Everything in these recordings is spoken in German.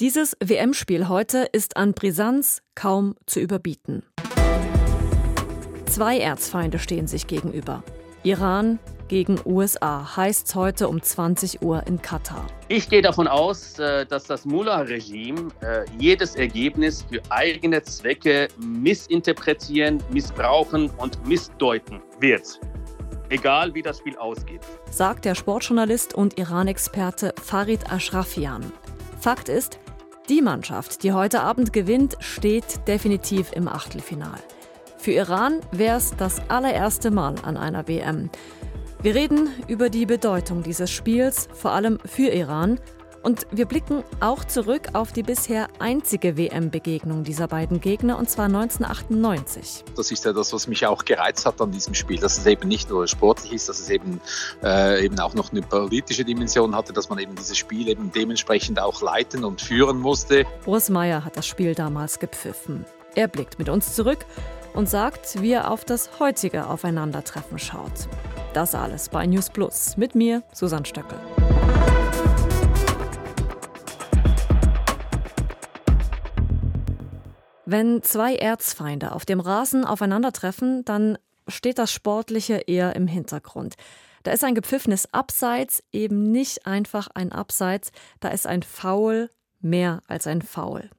Dieses WM-Spiel heute ist an Brisanz kaum zu überbieten. Zwei Erzfeinde stehen sich gegenüber. Iran gegen USA heißt heute um 20 Uhr in Katar. Ich gehe davon aus, äh, dass das Mullah-Regime äh, jedes Ergebnis für eigene Zwecke missinterpretieren, missbrauchen und missdeuten wird. Egal wie das Spiel ausgeht. Sagt der Sportjournalist und Iran-Experte Farid Ashrafian. Fakt ist, die Mannschaft, die heute Abend gewinnt, steht definitiv im Achtelfinal. Für Iran wäre es das allererste Mal an einer WM. Wir reden über die Bedeutung dieses Spiels, vor allem für Iran. Und wir blicken auch zurück auf die bisher einzige WM-Begegnung dieser beiden Gegner, und zwar 1998. Das ist ja das, was mich auch gereizt hat an diesem Spiel, dass es eben nicht nur sportlich ist, dass es eben, äh, eben auch noch eine politische Dimension hatte, dass man eben dieses Spiel eben dementsprechend auch leiten und führen musste. Urs Meier hat das Spiel damals gepfiffen. Er blickt mit uns zurück und sagt, wie er auf das heutige Aufeinandertreffen schaut. Das alles bei News Plus mit mir, Susanne Stöckel. Wenn zwei Erzfeinde auf dem Rasen aufeinandertreffen, dann steht das Sportliche eher im Hintergrund. Da ist ein gepfiffenes Abseits eben nicht einfach ein Abseits, da ist ein Foul mehr als ein Foul.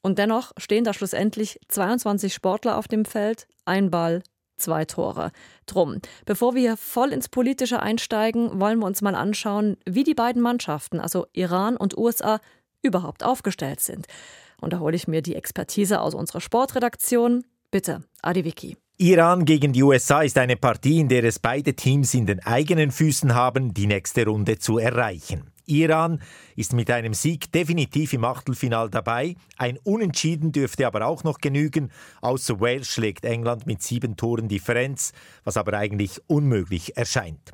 Und dennoch stehen da schlussendlich 22 Sportler auf dem Feld, ein Ball, zwei Tore. Drum, bevor wir voll ins Politische einsteigen, wollen wir uns mal anschauen, wie die beiden Mannschaften, also Iran und USA, überhaupt aufgestellt sind. Und da hole ich mir die Expertise aus unserer Sportredaktion. Bitte, Adi Vicky. Iran gegen die USA ist eine Partie, in der es beide Teams in den eigenen Füßen haben, die nächste Runde zu erreichen. Iran ist mit einem Sieg definitiv im Achtelfinal dabei. Ein Unentschieden dürfte aber auch noch genügen. Außer Wales schlägt England mit sieben Toren Differenz, was aber eigentlich unmöglich erscheint.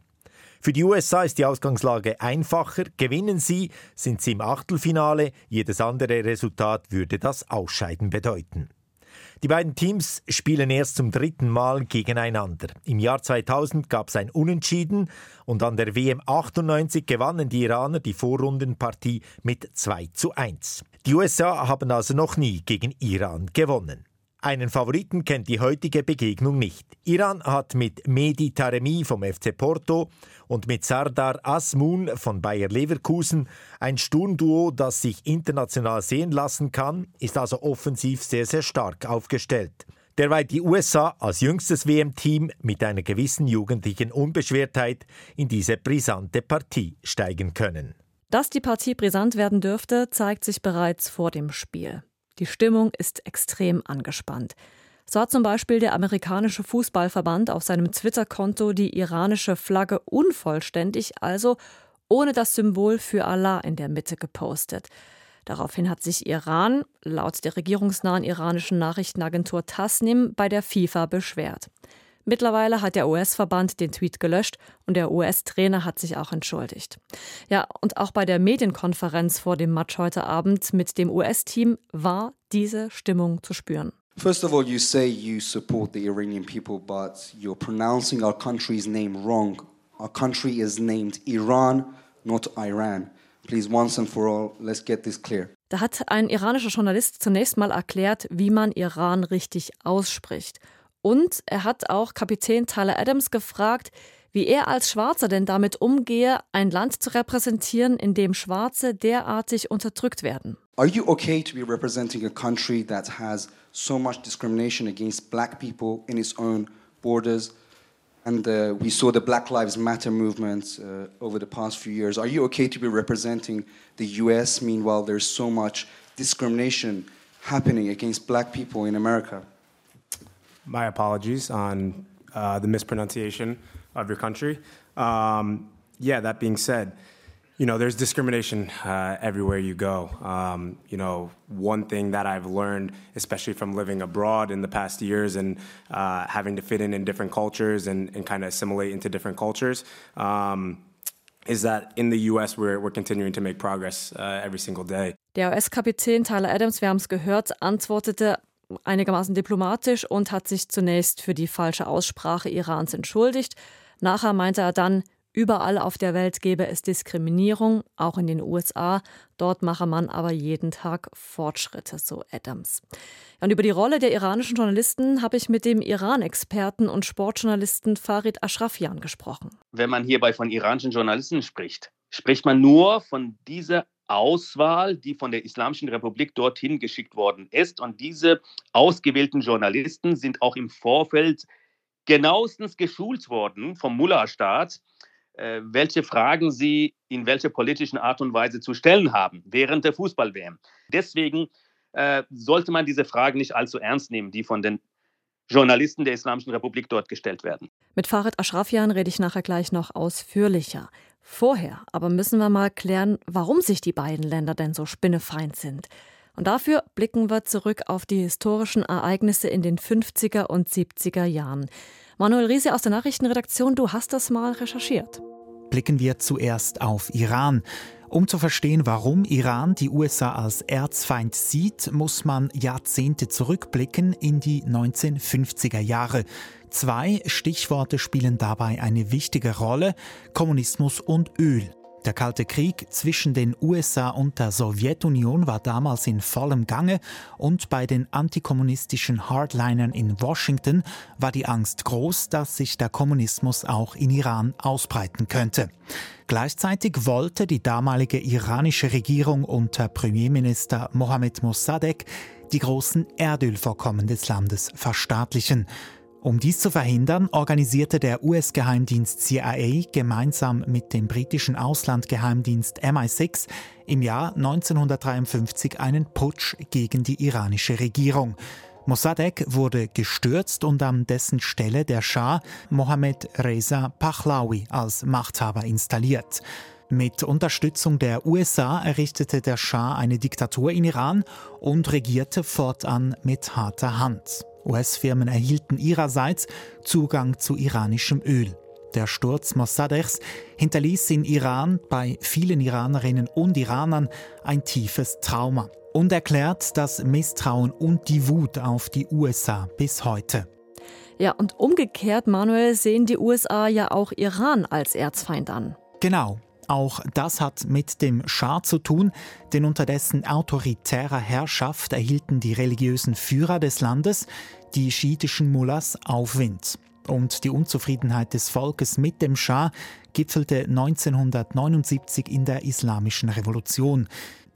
Für die USA ist die Ausgangslage einfacher. Gewinnen sie, sind sie im Achtelfinale. Jedes andere Resultat würde das Ausscheiden bedeuten. Die beiden Teams spielen erst zum dritten Mal gegeneinander. Im Jahr 2000 gab es ein Unentschieden und an der WM 98 gewannen die Iraner die Vorrundenpartie mit 2 zu 1. Die USA haben also noch nie gegen Iran gewonnen. Einen Favoriten kennt die heutige Begegnung nicht. Iran hat mit Mehdi Taremi vom FC Porto und mit Sardar Asmun von Bayer Leverkusen ein Sturmduo, das sich international sehen lassen kann, ist also offensiv sehr, sehr stark aufgestellt. Derweil die USA als jüngstes WM-Team mit einer gewissen jugendlichen Unbeschwertheit in diese brisante Partie steigen können. Dass die Partie brisant werden dürfte, zeigt sich bereits vor dem Spiel. Die Stimmung ist extrem angespannt. So hat zum Beispiel der amerikanische Fußballverband auf seinem Twitter-Konto die iranische Flagge unvollständig, also ohne das Symbol für Allah in der Mitte gepostet. Daraufhin hat sich Iran, laut der regierungsnahen iranischen Nachrichtenagentur Tasnim, bei der FIFA beschwert. Mittlerweile hat der US-Verband den Tweet gelöscht und der US-Trainer hat sich auch entschuldigt. Ja, und auch bei der Medienkonferenz vor dem Match heute Abend mit dem US-Team war diese Stimmung zu spüren. First of all, you say you support the Iranian people, but you're pronouncing our country's name wrong. Our country is named Iran, not Iran. Please, once and for all, let's get this clear. Da hat ein iranischer Journalist zunächst mal erklärt, wie man Iran richtig ausspricht. Und er hat auch Kapitän Tyler Adams gefragt, wie er als Schwarzer denn damit umgehe, ein Land zu repräsentieren, in dem Schwarze derartig unterdrückt werden. Are you okay to be representing a country that has so much discrimination against black people in its own borders? And uh, we saw the Black Lives Matter movement uh, over the past few years. Are you okay to be representing the US? Meanwhile, there's so much discrimination happening against black people in America. My apologies on uh, the mispronunciation of your country. Um, yeah, that being said, you know, there's discrimination uh, everywhere you go. Um, you know, one thing that I've learned, especially from living abroad in the past years and uh, having to fit in in different cultures and, and kind of assimilate into different cultures, um, is that in the US we're, we're continuing to make progress uh, every single day. Der US-Kapitän Tyler Adams, wir haben es gehört, antwortete einigermaßen diplomatisch und hat sich zunächst für die falsche Aussprache Irans entschuldigt. Nachher meinte er dann, überall auf der Welt gebe es Diskriminierung, auch in den USA. Dort mache man aber jeden Tag Fortschritte, so Adams. Und über die Rolle der iranischen Journalisten habe ich mit dem Iran-Experten und Sportjournalisten Farid Ashrafian gesprochen. Wenn man hierbei von iranischen Journalisten spricht, spricht man nur von dieser Auswahl, die von der Islamischen Republik dorthin geschickt worden ist. Und diese ausgewählten Journalisten sind auch im Vorfeld genauestens geschult worden vom Mullah-Staat, äh, welche Fragen sie in welcher politischen Art und Weise zu stellen haben während der Fußball-WM. Deswegen äh, sollte man diese Fragen nicht allzu ernst nehmen, die von den Journalisten der Islamischen Republik dort gestellt werden. Mit Farid Ashrafian rede ich nachher gleich noch ausführlicher. Vorher aber müssen wir mal klären, warum sich die beiden Länder denn so spinnefeind sind. Und dafür blicken wir zurück auf die historischen Ereignisse in den 50er und 70er Jahren. Manuel Riese aus der Nachrichtenredaktion, du hast das mal recherchiert. Blicken wir zuerst auf Iran. Um zu verstehen, warum Iran die USA als Erzfeind sieht, muss man Jahrzehnte zurückblicken in die 1950er Jahre. Zwei Stichworte spielen dabei eine wichtige Rolle Kommunismus und Öl. Der Kalte Krieg zwischen den USA und der Sowjetunion war damals in vollem Gange und bei den antikommunistischen Hardlinern in Washington war die Angst groß, dass sich der Kommunismus auch in Iran ausbreiten könnte. Gleichzeitig wollte die damalige iranische Regierung unter Premierminister Mohammed Mossadegh die großen Erdölvorkommen des Landes verstaatlichen. Um dies zu verhindern, organisierte der US-Geheimdienst CIA gemeinsam mit dem britischen Auslandgeheimdienst MI6 im Jahr 1953 einen Putsch gegen die iranische Regierung. Mossadegh wurde gestürzt und an dessen Stelle der Schah Mohammed Reza Pahlavi als Machthaber installiert. Mit Unterstützung der USA errichtete der Schah eine Diktatur in Iran und regierte fortan mit harter Hand. US-Firmen erhielten ihrerseits Zugang zu iranischem Öl. Der Sturz Mossadeghs hinterließ in Iran bei vielen Iranerinnen und Iranern ein tiefes Trauma und erklärt das Misstrauen und die Wut auf die USA bis heute. Ja, und umgekehrt, Manuel, sehen die USA ja auch Iran als Erzfeind an. Genau. Auch das hat mit dem Schah zu tun, denn unter dessen autoritärer Herrschaft erhielten die religiösen Führer des Landes, die schiitischen Mullahs, Aufwind. Und die Unzufriedenheit des Volkes mit dem Schah gipfelte 1979 in der Islamischen Revolution.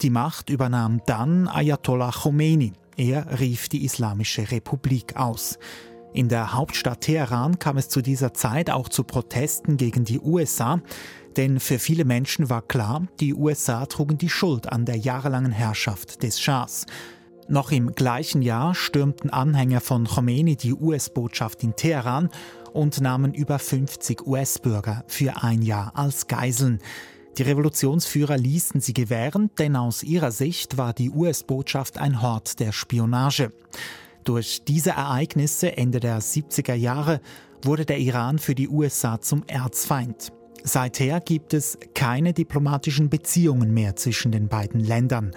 Die Macht übernahm dann Ayatollah Khomeini. Er rief die Islamische Republik aus. In der Hauptstadt Teheran kam es zu dieser Zeit auch zu Protesten gegen die USA, denn für viele Menschen war klar, die USA trugen die Schuld an der jahrelangen Herrschaft des Schahs. Noch im gleichen Jahr stürmten Anhänger von Khomeini die US-Botschaft in Teheran und nahmen über 50 US-Bürger für ein Jahr als Geiseln. Die Revolutionsführer ließen sie gewähren, denn aus ihrer Sicht war die US-Botschaft ein Hort der Spionage. Durch diese Ereignisse Ende der 70er Jahre wurde der Iran für die USA zum Erzfeind. Seither gibt es keine diplomatischen Beziehungen mehr zwischen den beiden Ländern.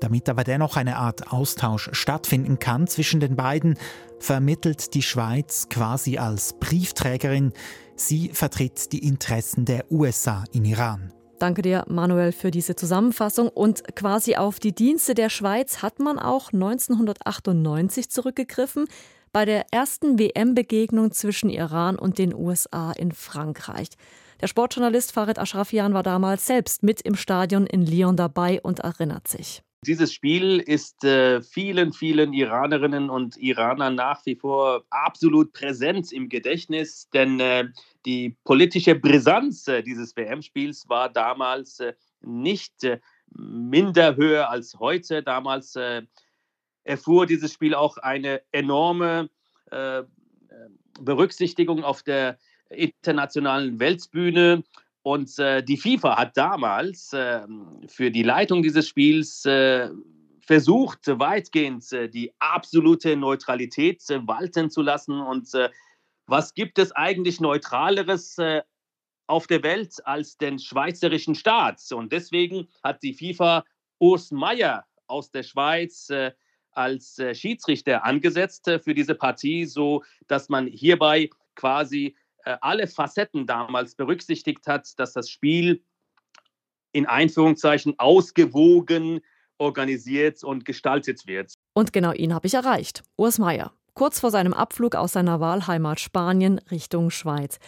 Damit aber dennoch eine Art Austausch stattfinden kann zwischen den beiden, vermittelt die Schweiz quasi als Briefträgerin. Sie vertritt die Interessen der USA in Iran. Danke dir, Manuel, für diese Zusammenfassung. Und quasi auf die Dienste der Schweiz hat man auch 1998 zurückgegriffen bei der ersten WM-Begegnung zwischen Iran und den USA in Frankreich. Der Sportjournalist Farid Ashrafian war damals selbst mit im Stadion in Lyon dabei und erinnert sich. Dieses Spiel ist äh, vielen, vielen Iranerinnen und Iranern nach wie vor absolut präsent im Gedächtnis, denn äh, die politische Brisanz äh, dieses WM-Spiels war damals äh, nicht äh, minder höher als heute. Damals erfuhr dieses Spiel auch eine enorme Berücksichtigung auf der internationalen Weltbühne. Und die FIFA hat damals äh, für die Leitung dieses Spiels versucht, weitgehend die absolute Neutralität walten zu lassen. Und was gibt es eigentlich Neutraleres auf der Welt als den schweizerischen Staat? Und deswegen hat die FIFA Urs Meier aus der Schweiz als Schiedsrichter angesetzt für diese Partie, so dass man hierbei quasi äh, alle Facetten damals berücksichtigt hat, dass das Spiel in Einführungszeichen ausgewogen organisiert und gestaltet wird. Und genau ihn habe ich erreicht, Urs Meier, kurz vor seinem Abflug aus seiner Wahlheimat Spanien Richtung Schweiz.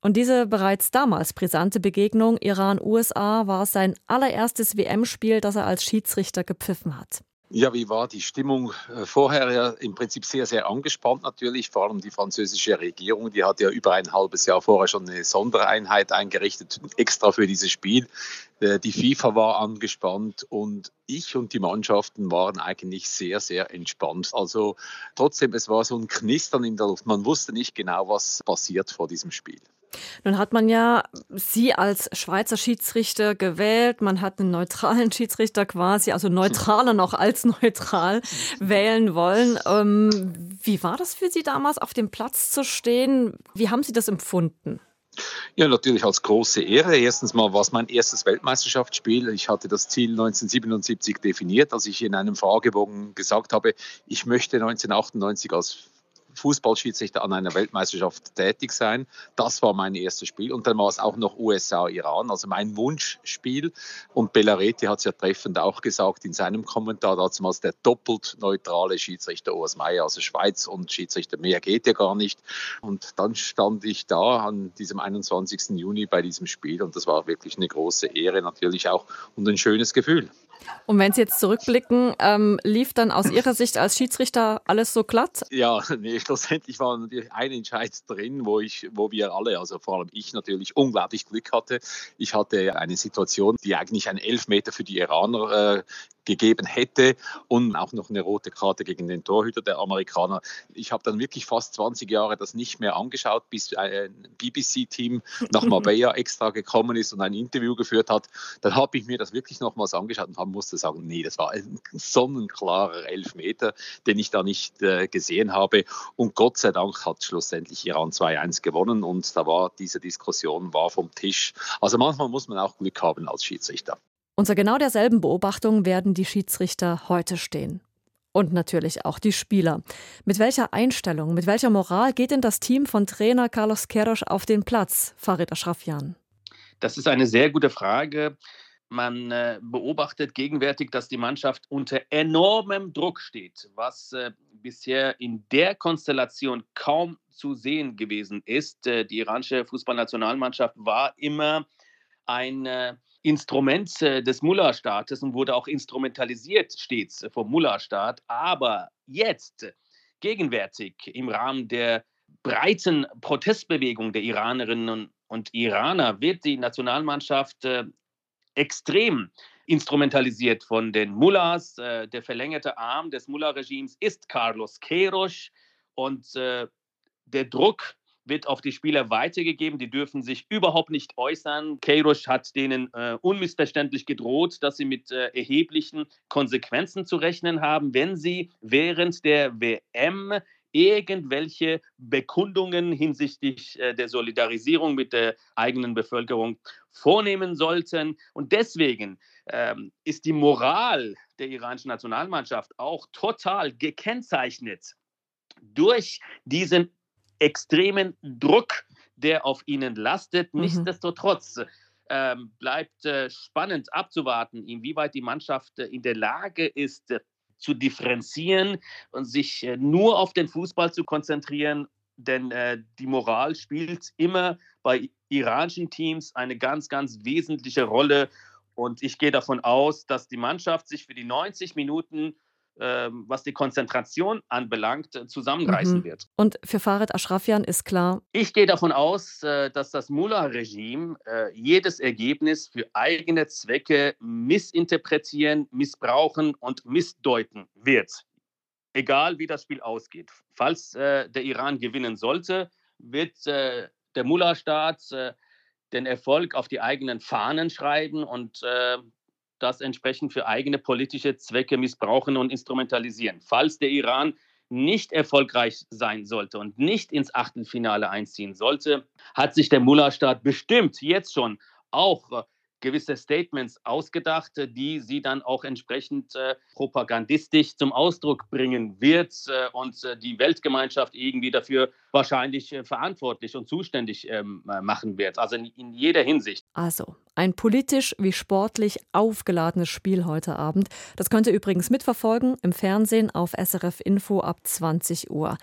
Und diese bereits damals brisante Begegnung Iran-USA war sein allererstes WM-Spiel, das er als Schiedsrichter gepfiffen hat. Ja, wie war die Stimmung äh, vorher? Ja, im Prinzip sehr, sehr angespannt natürlich. Vor allem die französische Regierung, die hat ja über ein halbes Jahr vorher schon eine Sondereinheit eingerichtet, extra für dieses Spiel. Äh, die FIFA war angespannt und ich und die Mannschaften waren eigentlich sehr, sehr entspannt. Also trotzdem, es war so ein Knistern in der Luft. Man wusste nicht genau, was passiert vor diesem Spiel. Nun hat man ja Sie als Schweizer Schiedsrichter gewählt. Man hat einen neutralen Schiedsrichter quasi, also neutraler noch als neutral wählen wollen. Ähm, wie war das für Sie damals, auf dem Platz zu stehen? Wie haben Sie das empfunden? Ja, natürlich als große Ehre. Erstens mal war es mein erstes Weltmeisterschaftsspiel. Ich hatte das Ziel 1977 definiert, als ich in einem Fragebogen gesagt habe, ich möchte 1998 als Fußballschiedsrichter an einer Weltmeisterschaft tätig sein. Das war mein erstes Spiel. Und dann war es auch noch USA-Iran, also mein Wunschspiel. Und Bellaretti hat es ja treffend auch gesagt in seinem Kommentar damals, der doppelt neutrale Schiedsrichter Urs Meier, also Schweiz und Schiedsrichter, mehr geht ja gar nicht. Und dann stand ich da an diesem 21. Juni bei diesem Spiel und das war wirklich eine große Ehre natürlich auch und ein schönes Gefühl. Und wenn Sie jetzt zurückblicken, ähm, lief dann aus Ihrer Sicht als Schiedsrichter alles so glatt? Ja, nee, schlussendlich war natürlich ein Entscheid drin, wo, ich, wo wir alle, also vor allem ich natürlich, unglaublich Glück hatte. Ich hatte eine Situation, die eigentlich ein Elfmeter für die Iraner äh, gegeben hätte und auch noch eine rote Karte gegen den Torhüter der Amerikaner. Ich habe dann wirklich fast 20 Jahre das nicht mehr angeschaut, bis ein BBC-Team nach Marbella extra gekommen ist und ein Interview geführt hat. Dann habe ich mir das wirklich nochmals angeschaut und musste sagen, nee, das war ein sonnenklarer Elfmeter, den ich da nicht äh, gesehen habe. Und Gott sei Dank hat schlussendlich Iran 2-1 gewonnen und da war diese Diskussion war vom Tisch. Also manchmal muss man auch Glück haben als Schiedsrichter. Unter genau derselben Beobachtung werden die Schiedsrichter heute stehen. Und natürlich auch die Spieler. Mit welcher Einstellung, mit welcher Moral geht denn das Team von Trainer Carlos Queiroz auf den Platz, Farid Ashrafjan? Das ist eine sehr gute Frage. Man äh, beobachtet gegenwärtig, dass die Mannschaft unter enormem Druck steht, was äh, bisher in der Konstellation kaum zu sehen gewesen ist. Äh, die iranische Fußballnationalmannschaft war immer ein Instrument äh, des Mullah-Staates und wurde auch instrumentalisiert stets vom Mullah-Staat. Aber jetzt, gegenwärtig, im Rahmen der breiten Protestbewegung der Iranerinnen und Iraner, wird die Nationalmannschaft äh, extrem instrumentalisiert von den Mullahs. Äh, der verlängerte Arm des Mullah-Regimes ist Carlos Queiroz und der Druck wird auf die Spieler weitergegeben. Die dürfen sich überhaupt nicht äußern. Keirush hat denen äh, unmissverständlich gedroht, dass sie mit äh, erheblichen Konsequenzen zu rechnen haben, wenn sie während der WM irgendwelche Bekundungen hinsichtlich äh, der Solidarisierung mit der eigenen Bevölkerung vornehmen sollten. Und deswegen ähm, ist die Moral der iranischen Nationalmannschaft auch total gekennzeichnet durch diesen extremen Druck, der auf ihnen lastet. Mhm. Nichtsdestotrotz ähm, bleibt äh, spannend abzuwarten, inwieweit die Mannschaft äh, in der Lage ist, äh, zu differenzieren und sich äh, nur auf den Fußball zu konzentrieren. Denn äh, die Moral spielt immer bei iranischen Teams eine ganz, ganz wesentliche Rolle. Und ich gehe davon aus, dass die Mannschaft sich für die 90 Minuten was die Konzentration anbelangt, äh, zusammenreißen mhm. wird. Und für Farid Ashrafjan ist klar? Ich gehe davon aus, äh, dass das Mullah-Regime äh, jedes Ergebnis für eigene Zwecke missinterpretieren, missbrauchen und missdeuten wird. Egal wie das Spiel ausgeht. Falls der Iran gewinnen sollte, wird der Mullah-Staat den Erfolg auf die eigenen Fahnen schreiben und das entsprechend für eigene politische Zwecke missbrauchen und instrumentalisieren. Falls der Iran nicht erfolgreich sein sollte und nicht ins Achtelfinale einziehen sollte, hat sich der Mullah-Staat bestimmt jetzt schon auch gewisse Statements ausgedacht, die sie dann auch entsprechend äh, propagandistisch zum Ausdruck bringen wird äh, und äh, die Weltgemeinschaft irgendwie dafür wahrscheinlich äh, verantwortlich und zuständig ähm, machen wird. Also in, in jeder Hinsicht. Also ein politisch wie sportlich aufgeladenes Spiel heute Abend. Das könnt ihr übrigens mitverfolgen im Fernsehen auf SRF Info ab 20 Uhr.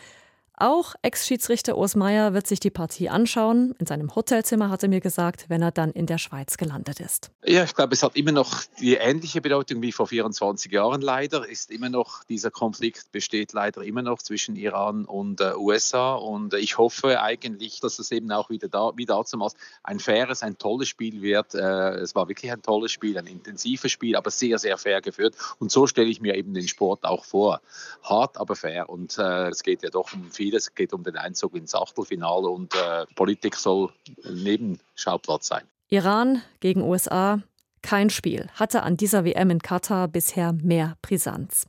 Auch Ex-Schiedsrichter Urs Meier wird sich die Partie anschauen. In seinem Hotelzimmer hat er mir gesagt, wenn er dann in der Schweiz gelandet ist. Ja, ich glaube, es hat immer noch die ähnliche Bedeutung wie vor 24 Jahren leider. Ist immer noch, dieser Konflikt besteht leider immer noch zwischen Iran und äh, USA. Und äh, ich hoffe eigentlich, dass es eben auch wieder da, wie damals ein faires, ein tolles Spiel wird. Äh, es war wirklich ein tolles Spiel, ein intensives Spiel, aber sehr, sehr fair geführt. Und so stelle ich mir eben den Sport auch vor. Hart, aber fair. Und äh, es geht ja doch um viel vieles. Es geht um den Einzug ins Achtelfinale und äh, Politik soll Nebenschauplatz sein. Iran gegen USA, kein Spiel, hatte an dieser WM in Katar bisher mehr Brisanz.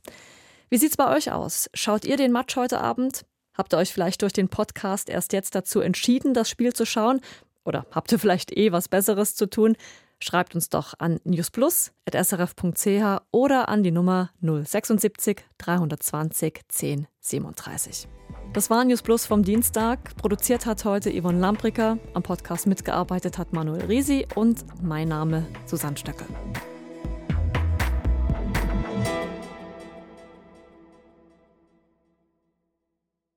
Wie sieht's bei euch aus? Schaut ihr den Match heute Abend? Habt ihr euch vielleicht durch den Podcast erst jetzt dazu entschieden, das Spiel zu schauen? Oder habt ihr vielleicht eh was Besseres zu tun? Schreibt uns doch an newsplus.srf.ch oder an die Nummer 076 320 1037. Das war News Plus vom Dienstag. Produziert hat heute Yvonne Lampricker. Am Podcast mitgearbeitet hat Manuel Risi und mein Name Susanne Stöckel.